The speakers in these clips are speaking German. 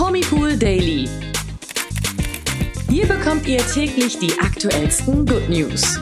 Promipool Daily. Hier bekommt ihr täglich die aktuellsten Good News.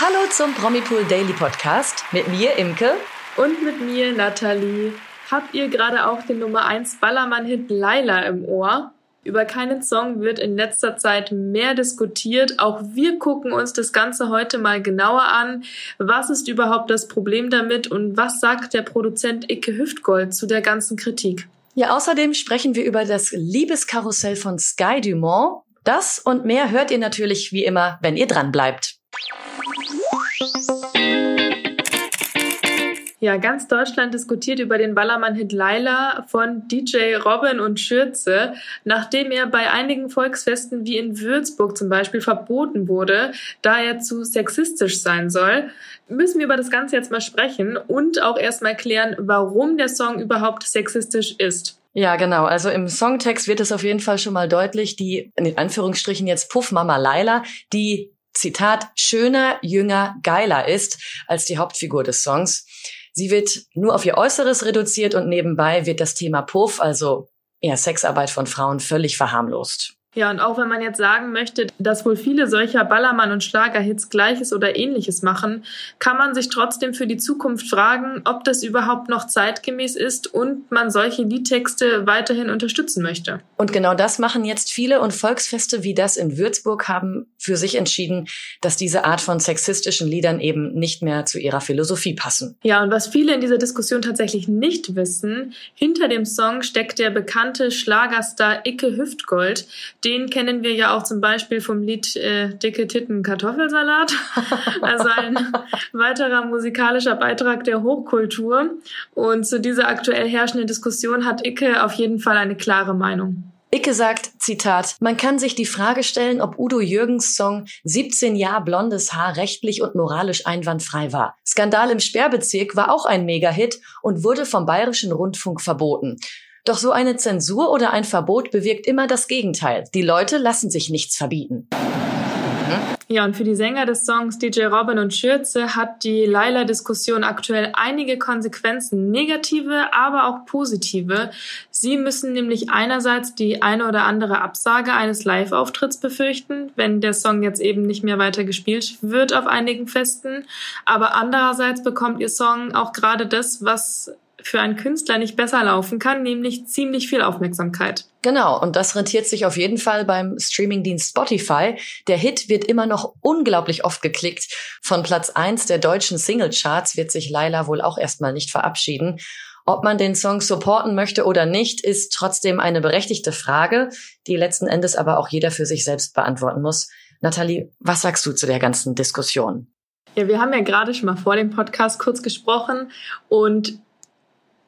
Hallo zum Promipool Daily Podcast mit mir, Imke. Und mit mir, Nathalie. Habt ihr gerade auch den Nummer 1 Ballermann-Hit Laila im Ohr? Über keinen Song wird in letzter Zeit mehr diskutiert. Auch wir gucken uns das Ganze heute mal genauer an. Was ist überhaupt das Problem damit und was sagt der Produzent Icke Hüftgold zu der ganzen Kritik? Ja, außerdem sprechen wir über das Liebeskarussell von Sky Dumont. Das und mehr hört ihr natürlich wie immer, wenn ihr dran bleibt. Ja, ganz Deutschland diskutiert über den Ballermann-Hit Laila von DJ Robin und Schürze, nachdem er bei einigen Volksfesten wie in Würzburg zum Beispiel verboten wurde, da er zu sexistisch sein soll. Müssen wir über das Ganze jetzt mal sprechen und auch erstmal klären, warum der Song überhaupt sexistisch ist. Ja, genau. Also im Songtext wird es auf jeden Fall schon mal deutlich, die, in Anführungsstrichen jetzt Puffmama Laila, die Zitat, schöner, jünger, geiler ist als die Hauptfigur des Songs. Sie wird nur auf ihr Äußeres reduziert und nebenbei wird das Thema Puff, also eher Sexarbeit von Frauen, völlig verharmlost. Ja, und auch wenn man jetzt sagen möchte, dass wohl viele solcher Ballermann- und Schlagerhits Gleiches oder Ähnliches machen, kann man sich trotzdem für die Zukunft fragen, ob das überhaupt noch zeitgemäß ist und man solche Liedtexte weiterhin unterstützen möchte. Und genau das machen jetzt viele und Volksfeste wie das in Würzburg haben für sich entschieden, dass diese Art von sexistischen Liedern eben nicht mehr zu ihrer Philosophie passen. Ja, und was viele in dieser Diskussion tatsächlich nicht wissen, hinter dem Song steckt der bekannte Schlagerstar Icke Hüftgold, den kennen wir ja auch zum Beispiel vom Lied äh, Dicke Titten Kartoffelsalat. also ein weiterer musikalischer Beitrag der Hochkultur. Und zu dieser aktuell herrschenden Diskussion hat Icke auf jeden Fall eine klare Meinung. Icke sagt, Zitat, man kann sich die Frage stellen, ob Udo Jürgens Song 17 Jahre blondes Haar rechtlich und moralisch einwandfrei war. Skandal im Sperrbezirk war auch ein Megahit und wurde vom Bayerischen Rundfunk verboten. Doch so eine Zensur oder ein Verbot bewirkt immer das Gegenteil. Die Leute lassen sich nichts verbieten. Ja, und für die Sänger des Songs DJ Robin und Schürze hat die Laila-Diskussion aktuell einige Konsequenzen, negative, aber auch positive. Sie müssen nämlich einerseits die eine oder andere Absage eines Live-Auftritts befürchten, wenn der Song jetzt eben nicht mehr weiter gespielt wird auf einigen Festen. Aber andererseits bekommt ihr Song auch gerade das, was für einen Künstler nicht besser laufen kann, nämlich ziemlich viel Aufmerksamkeit. Genau, und das rentiert sich auf jeden Fall beim Streamingdienst Spotify. Der Hit wird immer noch unglaublich oft geklickt. Von Platz eins der deutschen Singlecharts wird sich Laila wohl auch erstmal nicht verabschieden. Ob man den Song supporten möchte oder nicht, ist trotzdem eine berechtigte Frage, die letzten Endes aber auch jeder für sich selbst beantworten muss. Nathalie, was sagst du zu der ganzen Diskussion? Ja, wir haben ja gerade schon mal vor dem Podcast kurz gesprochen und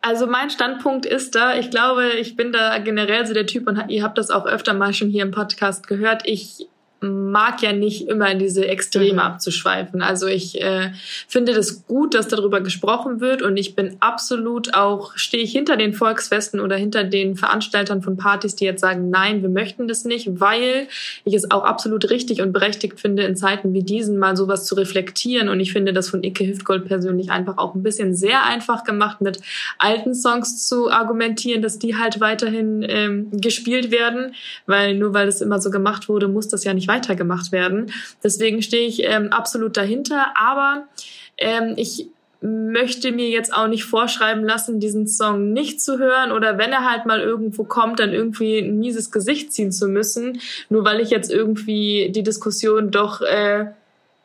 also mein Standpunkt ist da, ich glaube, ich bin da generell so der Typ und ihr habt das auch öfter mal schon hier im Podcast gehört. Ich mag ja nicht immer in diese Extreme mhm. abzuschweifen. Also ich äh, finde das gut, dass darüber gesprochen wird und ich bin absolut auch, stehe ich hinter den Volksfesten oder hinter den Veranstaltern von Partys, die jetzt sagen, nein, wir möchten das nicht, weil ich es auch absolut richtig und berechtigt finde, in Zeiten wie diesen mal sowas zu reflektieren und ich finde das von Icke Hüftgold persönlich einfach auch ein bisschen sehr einfach gemacht, mit alten Songs zu argumentieren, dass die halt weiterhin ähm, gespielt werden, weil nur weil das immer so gemacht wurde, muss das ja nicht weitergemacht werden. Deswegen stehe ich ähm, absolut dahinter. Aber ähm, ich möchte mir jetzt auch nicht vorschreiben lassen, diesen Song nicht zu hören oder wenn er halt mal irgendwo kommt, dann irgendwie ein mieses Gesicht ziehen zu müssen, nur weil ich jetzt irgendwie die Diskussion doch äh,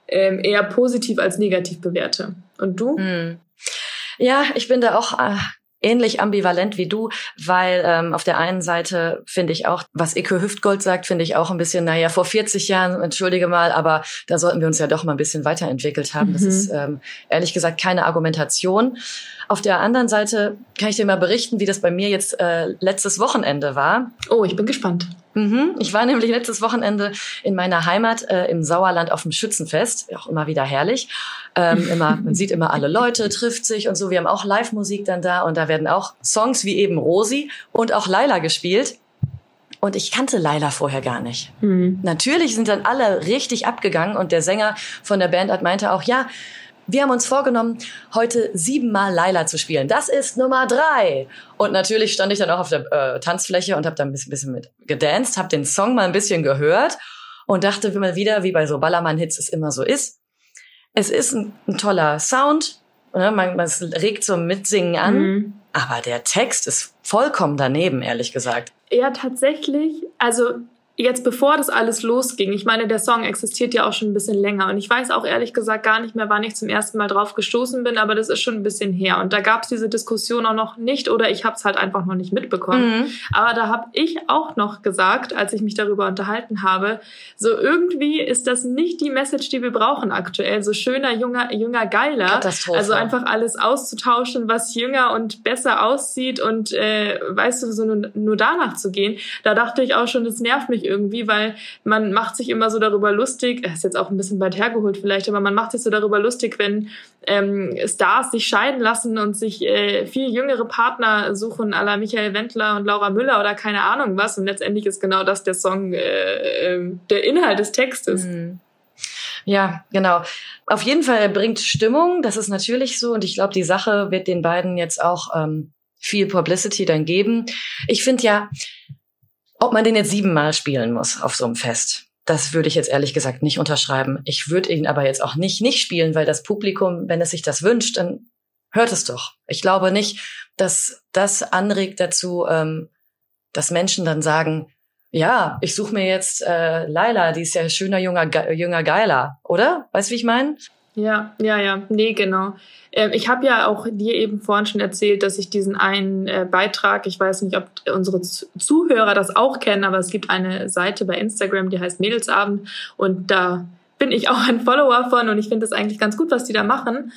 äh, eher positiv als negativ bewerte. Und du? Hm. Ja, ich bin da auch äh, ähnlich ambivalent wie du, weil ähm, auf der einen Seite finde ich auch, was Ike Hüftgold sagt, finde ich auch ein bisschen, naja, vor 40 Jahren, entschuldige mal, aber da sollten wir uns ja doch mal ein bisschen weiterentwickelt haben. Mhm. Das ist ähm, ehrlich gesagt keine Argumentation. Auf der anderen Seite kann ich dir mal berichten, wie das bei mir jetzt äh, letztes Wochenende war. Oh, ich bin gespannt. Mhm. Ich war nämlich letztes Wochenende in meiner Heimat äh, im Sauerland auf dem Schützenfest, auch immer wieder herrlich. Ähm, immer, man sieht immer alle Leute, trifft sich und so. Wir haben auch Live-Musik dann da und da werden auch Songs wie eben Rosi und auch Laila gespielt. Und ich kannte Laila vorher gar nicht. Mhm. Natürlich sind dann alle richtig abgegangen und der Sänger von der Band hat meinte auch, ja, wir haben uns vorgenommen, heute siebenmal Laila zu spielen. Das ist Nummer drei. Und natürlich stand ich dann auch auf der äh, Tanzfläche und habe da ein bisschen, bisschen mit gedanced, habe den Song mal ein bisschen gehört und dachte immer wieder, wie bei so Ballermann-Hits es immer so ist. Es ist ein, ein toller Sound, ne? man, man regt so Mitsingen an, mhm. aber der Text ist vollkommen daneben, ehrlich gesagt. Ja, tatsächlich. Also jetzt bevor das alles losging, ich meine, der Song existiert ja auch schon ein bisschen länger und ich weiß auch ehrlich gesagt gar nicht mehr, wann ich zum ersten Mal drauf gestoßen bin, aber das ist schon ein bisschen her und da gab es diese Diskussion auch noch nicht oder ich habe es halt einfach noch nicht mitbekommen. Mhm. Aber da habe ich auch noch gesagt, als ich mich darüber unterhalten habe, so irgendwie ist das nicht die Message, die wir brauchen aktuell, so schöner, junger, jünger, geiler. Also einfach alles auszutauschen, was jünger und besser aussieht und äh, weißt du, so nur, nur danach zu gehen. Da dachte ich auch schon, das nervt mich irgendwie, weil man macht sich immer so darüber lustig, ist jetzt auch ein bisschen weit hergeholt vielleicht, aber man macht sich so darüber lustig, wenn ähm, Stars sich scheiden lassen und sich äh, viel jüngere Partner suchen, à la Michael Wendler und Laura Müller oder keine Ahnung was. Und letztendlich ist genau das der Song, äh, äh, der Inhalt des Textes. Mhm. Ja, genau. Auf jeden Fall bringt Stimmung, das ist natürlich so. Und ich glaube, die Sache wird den beiden jetzt auch ähm, viel Publicity dann geben. Ich finde ja, ob man den jetzt siebenmal spielen muss auf so einem Fest, das würde ich jetzt ehrlich gesagt nicht unterschreiben. Ich würde ihn aber jetzt auch nicht nicht spielen, weil das Publikum, wenn es sich das wünscht, dann hört es doch. Ich glaube nicht, dass das anregt dazu, ähm, dass Menschen dann sagen, ja, ich suche mir jetzt äh, Laila, die ist ja schöner, junger, ge jünger, geiler, oder? Weißt du, wie ich meine? Ja, ja, ja, nee, genau. Ähm, ich habe ja auch dir eben vorhin schon erzählt, dass ich diesen einen äh, Beitrag, ich weiß nicht, ob unsere Zuhörer das auch kennen, aber es gibt eine Seite bei Instagram, die heißt Mädelsabend und da bin ich auch ein Follower von und ich finde das eigentlich ganz gut, was die da machen.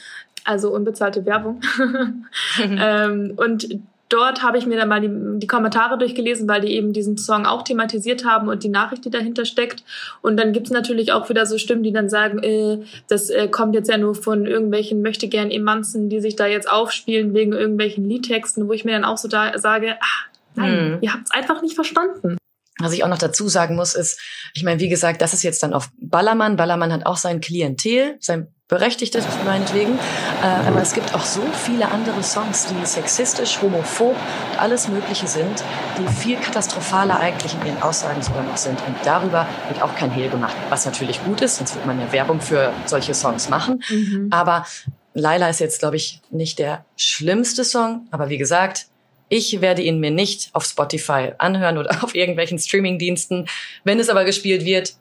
Also unbezahlte Werbung. ähm, und dort habe ich mir dann mal die, die, Kommentare durchgelesen, weil die eben diesen Song auch thematisiert haben und die Nachricht, die dahinter steckt. Und dann gibt es natürlich auch wieder so Stimmen, die dann sagen, äh, das äh, kommt jetzt ja nur von irgendwelchen möchte gern Emanzen, die sich da jetzt aufspielen wegen irgendwelchen Liedtexten, wo ich mir dann auch so da sage, ah, nein, hm. ihr habt es einfach nicht verstanden. Was ich auch noch dazu sagen muss, ist, ich meine, wie gesagt, das ist jetzt dann auf Ballermann. Ballermann hat auch sein Klientel, sein berechtigtes meinetwegen. Äh, aber es gibt auch so viele andere Songs, die sexistisch, homophob und alles Mögliche sind, die viel katastrophaler eigentlich in ihren Aussagen sogar noch sind. Und darüber wird auch kein Hehl gemacht, was natürlich gut ist, sonst wird man ja Werbung für solche Songs machen. Mhm. Aber Laila ist jetzt, glaube ich, nicht der schlimmste Song. Aber wie gesagt, ich werde ihn mir nicht auf Spotify anhören oder auf irgendwelchen Streamingdiensten. Wenn es aber gespielt wird,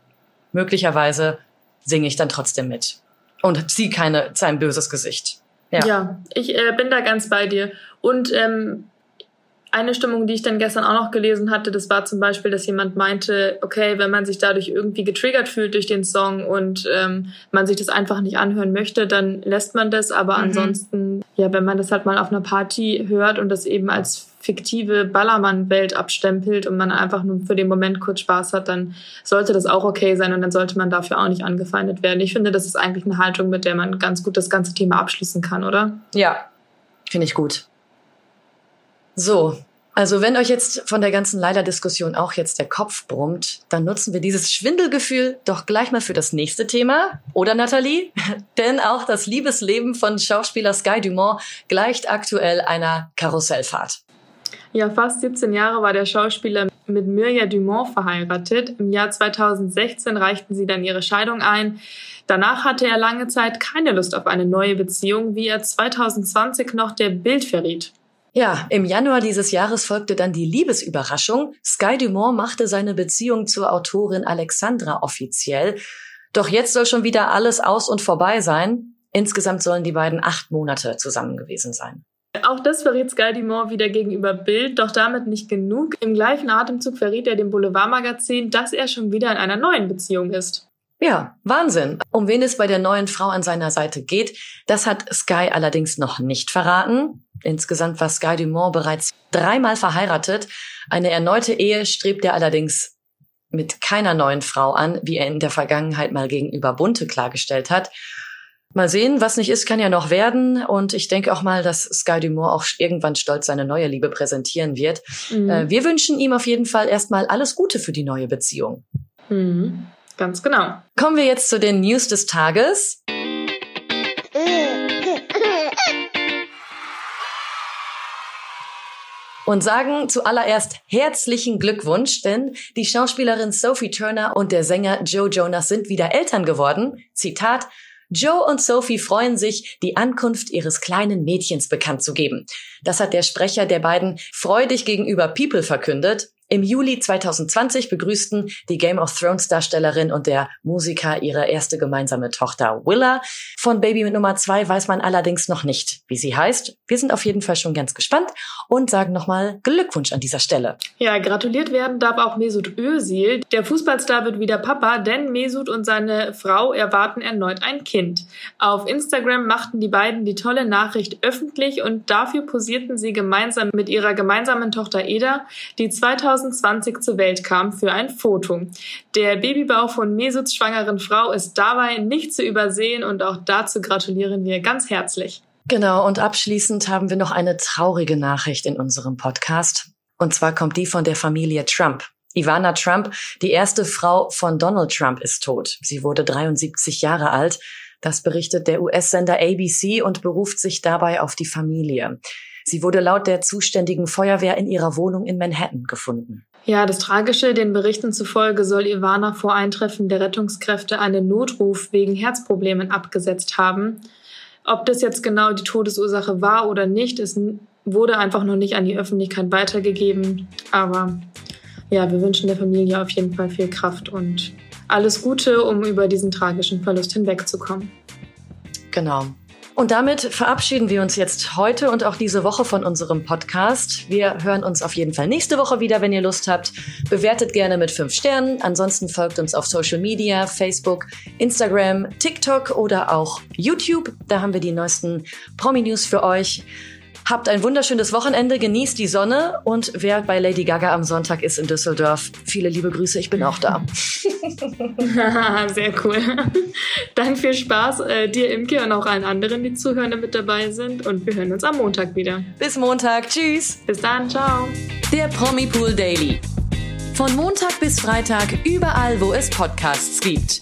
möglicherweise singe ich dann trotzdem mit und zieh keine sein böses Gesicht. Ja, ja ich äh, bin da ganz bei dir. Und ähm, eine Stimmung, die ich dann gestern auch noch gelesen hatte, das war zum Beispiel, dass jemand meinte, okay, wenn man sich dadurch irgendwie getriggert fühlt durch den Song und ähm, man sich das einfach nicht anhören möchte, dann lässt man das. Aber mhm. ansonsten, ja, wenn man das halt mal auf einer Party hört und das eben als fiktive Ballermann-Welt abstempelt und man einfach nur für den Moment kurz Spaß hat, dann sollte das auch okay sein und dann sollte man dafür auch nicht angefeindet werden. Ich finde, das ist eigentlich eine Haltung, mit der man ganz gut das ganze Thema abschließen kann, oder? Ja, finde ich gut. So, also wenn euch jetzt von der ganzen Leider-Diskussion auch jetzt der Kopf brummt, dann nutzen wir dieses Schwindelgefühl doch gleich mal für das nächste Thema. Oder Nathalie? Denn auch das Liebesleben von Schauspieler Sky Dumont gleicht aktuell einer Karussellfahrt. Ja, fast 17 Jahre war der Schauspieler mit Mirja Dumont verheiratet. Im Jahr 2016 reichten sie dann ihre Scheidung ein. Danach hatte er lange Zeit keine Lust auf eine neue Beziehung, wie er 2020 noch der Bild verriet. Ja, im Januar dieses Jahres folgte dann die Liebesüberraschung. Sky Dumont machte seine Beziehung zur Autorin Alexandra offiziell. Doch jetzt soll schon wieder alles aus und vorbei sein. Insgesamt sollen die beiden acht Monate zusammen gewesen sein. Auch das verriet Sky Dumont wieder gegenüber Bild, doch damit nicht genug. Im gleichen Atemzug verriet er dem Boulevardmagazin, dass er schon wieder in einer neuen Beziehung ist. Ja, Wahnsinn. Um wen es bei der neuen Frau an seiner Seite geht, das hat Sky allerdings noch nicht verraten. Insgesamt war Sky Dumont bereits dreimal verheiratet. Eine erneute Ehe strebt er allerdings mit keiner neuen Frau an, wie er in der Vergangenheit mal gegenüber Bunte klargestellt hat. Mal sehen, was nicht ist, kann ja noch werden. Und ich denke auch mal, dass Sky Dumont auch irgendwann stolz seine neue Liebe präsentieren wird. Mhm. Äh, wir wünschen ihm auf jeden Fall erstmal alles Gute für die neue Beziehung. Mhm. Ganz genau. Kommen wir jetzt zu den News des Tages. Und sagen zuallererst herzlichen Glückwunsch, denn die Schauspielerin Sophie Turner und der Sänger Joe Jonas sind wieder Eltern geworden. Zitat, Joe und Sophie freuen sich, die Ankunft ihres kleinen Mädchens bekannt zu geben. Das hat der Sprecher der beiden freudig gegenüber People verkündet. Im Juli 2020 begrüßten die Game of Thrones Darstellerin und der Musiker ihre erste gemeinsame Tochter Willa. Von Baby mit Nummer zwei weiß man allerdings noch nicht, wie sie heißt. Wir sind auf jeden Fall schon ganz gespannt und sagen nochmal Glückwunsch an dieser Stelle. Ja, gratuliert werden darf auch Mesut Özil. Der Fußballstar wird wieder Papa, denn Mesut und seine Frau erwarten erneut ein Kind. Auf Instagram machten die beiden die tolle Nachricht öffentlich und dafür posierten sie gemeinsam mit ihrer gemeinsamen Tochter Eda, die 2000 2020 zur Welt kam, für ein Foto. Der Babybauch von Mesuts schwangeren Frau ist dabei nicht zu übersehen und auch dazu gratulieren wir ganz herzlich. Genau, und abschließend haben wir noch eine traurige Nachricht in unserem Podcast. Und zwar kommt die von der Familie Trump. Ivana Trump, die erste Frau von Donald Trump, ist tot. Sie wurde 73 Jahre alt. Das berichtet der US-Sender ABC und beruft sich dabei auf die Familie. Sie wurde laut der zuständigen Feuerwehr in ihrer Wohnung in Manhattan gefunden. Ja, das Tragische, den Berichten zufolge soll Ivana vor Eintreffen der Rettungskräfte einen Notruf wegen Herzproblemen abgesetzt haben. Ob das jetzt genau die Todesursache war oder nicht, es wurde einfach noch nicht an die Öffentlichkeit weitergegeben. Aber ja, wir wünschen der Familie auf jeden Fall viel Kraft und alles Gute, um über diesen tragischen Verlust hinwegzukommen. Genau. Und damit verabschieden wir uns jetzt heute und auch diese Woche von unserem Podcast. Wir hören uns auf jeden Fall nächste Woche wieder, wenn ihr Lust habt. Bewertet gerne mit fünf Sternen. Ansonsten folgt uns auf Social Media, Facebook, Instagram, TikTok oder auch YouTube. Da haben wir die neuesten Promi-News für euch. Habt ein wunderschönes Wochenende, genießt die Sonne und wer bei Lady Gaga am Sonntag ist in Düsseldorf, viele liebe Grüße, ich bin auch da. Sehr cool. Dann viel Spaß äh, dir, Imke, und auch allen anderen, die Zuhörende mit dabei sind. Und wir hören uns am Montag wieder. Bis Montag. Tschüss. Bis dann. Ciao. Der Promi Pool Daily. Von Montag bis Freitag überall, wo es Podcasts gibt.